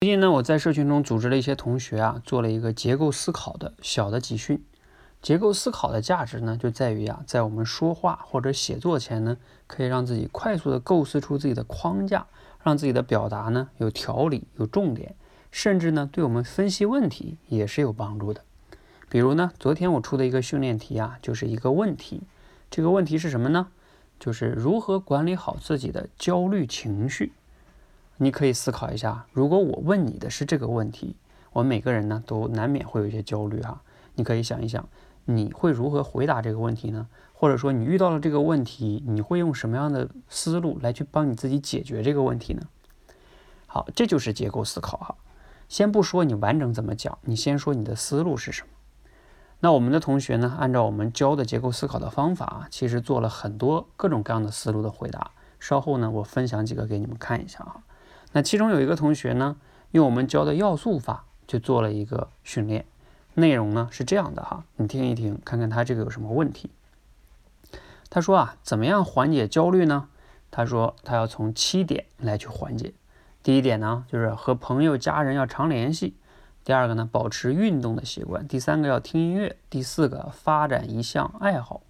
最近呢，我在社群中组织了一些同学啊，做了一个结构思考的小的集训。结构思考的价值呢，就在于啊，在我们说话或者写作前呢，可以让自己快速的构思出自己的框架，让自己的表达呢有条理、有重点，甚至呢，对我们分析问题也是有帮助的。比如呢，昨天我出的一个训练题啊，就是一个问题。这个问题是什么呢？就是如何管理好自己的焦虑情绪。你可以思考一下，如果我问你的是这个问题，我们每个人呢都难免会有一些焦虑哈。你可以想一想，你会如何回答这个问题呢？或者说你遇到了这个问题，你会用什么样的思路来去帮你自己解决这个问题呢？好，这就是结构思考哈。先不说你完整怎么讲，你先说你的思路是什么。那我们的同学呢，按照我们教的结构思考的方法，其实做了很多各种各样的思路的回答。稍后呢，我分享几个给你们看一下哈。那其中有一个同学呢，用我们教的要素法就做了一个训练，内容呢是这样的哈，你听一听，看看他这个有什么问题。他说啊，怎么样缓解焦虑呢？他说他要从七点来去缓解。第一点呢，就是和朋友、家人要常联系；第二个呢，保持运动的习惯；第三个要听音乐；第四个发展一项爱好；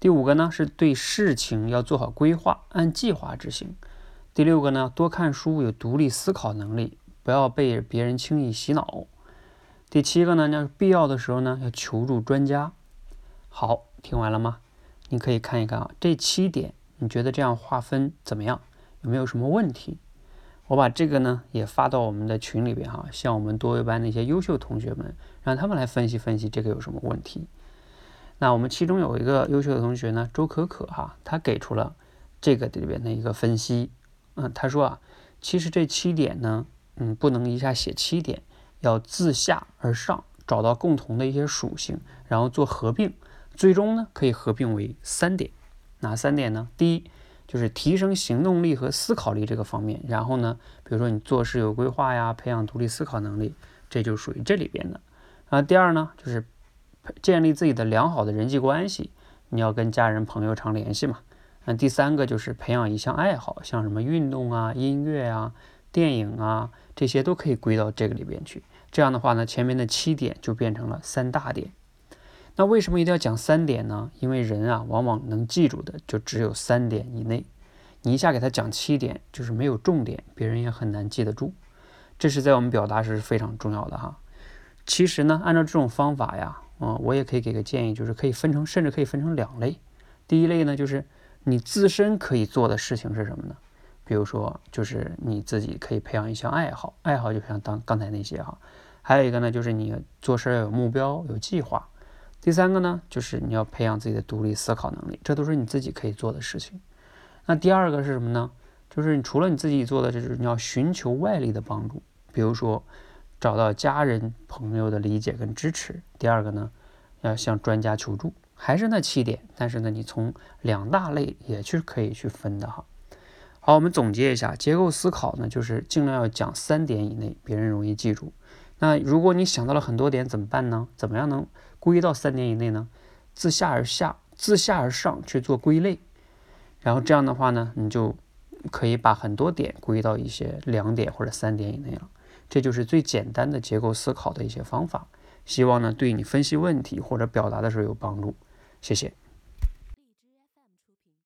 第五个呢，是对事情要做好规划，按计划执行。第六个呢，多看书，有独立思考能力，不要被别人轻易洗脑。第七个呢，那必要的时候呢，要求助专家。好，听完了吗？你可以看一看啊，这七点，你觉得这样划分怎么样？有没有什么问题？我把这个呢也发到我们的群里边哈，向我们多维班那些优秀同学们，让他们来分析分析这个有什么问题。那我们其中有一个优秀的同学呢，周可可哈，他给出了这个里边的一个分析。嗯，他说啊，其实这七点呢，嗯，不能一下写七点，要自下而上找到共同的一些属性，然后做合并，最终呢可以合并为三点。哪三点呢？第一就是提升行动力和思考力这个方面，然后呢，比如说你做事有规划呀，培养独立思考能力，这就属于这里边的。啊，第二呢就是建立自己的良好的人际关系，你要跟家人朋友常联系嘛。第三个就是培养一项爱好，像什么运动啊、音乐啊、电影啊，这些都可以归到这个里边去。这样的话呢，前面的七点就变成了三大点。那为什么一定要讲三点呢？因为人啊，往往能记住的就只有三点以内。你一下给他讲七点，就是没有重点，别人也很难记得住。这是在我们表达时是非常重要的哈。其实呢，按照这种方法呀，嗯，我也可以给个建议，就是可以分成，甚至可以分成两类。第一类呢，就是。你自身可以做的事情是什么呢？比如说，就是你自己可以培养一项爱好，爱好就像当刚才那些哈。还有一个呢，就是你做事要有目标、有计划。第三个呢，就是你要培养自己的独立思考能力，这都是你自己可以做的事情。那第二个是什么呢？就是你除了你自己做的，就是你要寻求外力的帮助，比如说找到家人朋友的理解跟支持。第二个呢，要向专家求助。还是那七点，但是呢，你从两大类也去可以去分的哈。好，我们总结一下，结构思考呢，就是尽量要讲三点以内，别人容易记住。那如果你想到了很多点怎么办呢？怎么样能归到三点以内呢？自下而下，自下而上去做归类，然后这样的话呢，你就可以把很多点归到一些两点或者三点以内了。这就是最简单的结构思考的一些方法。希望呢，对你分析问题或者表达的时候有帮助。谢谢。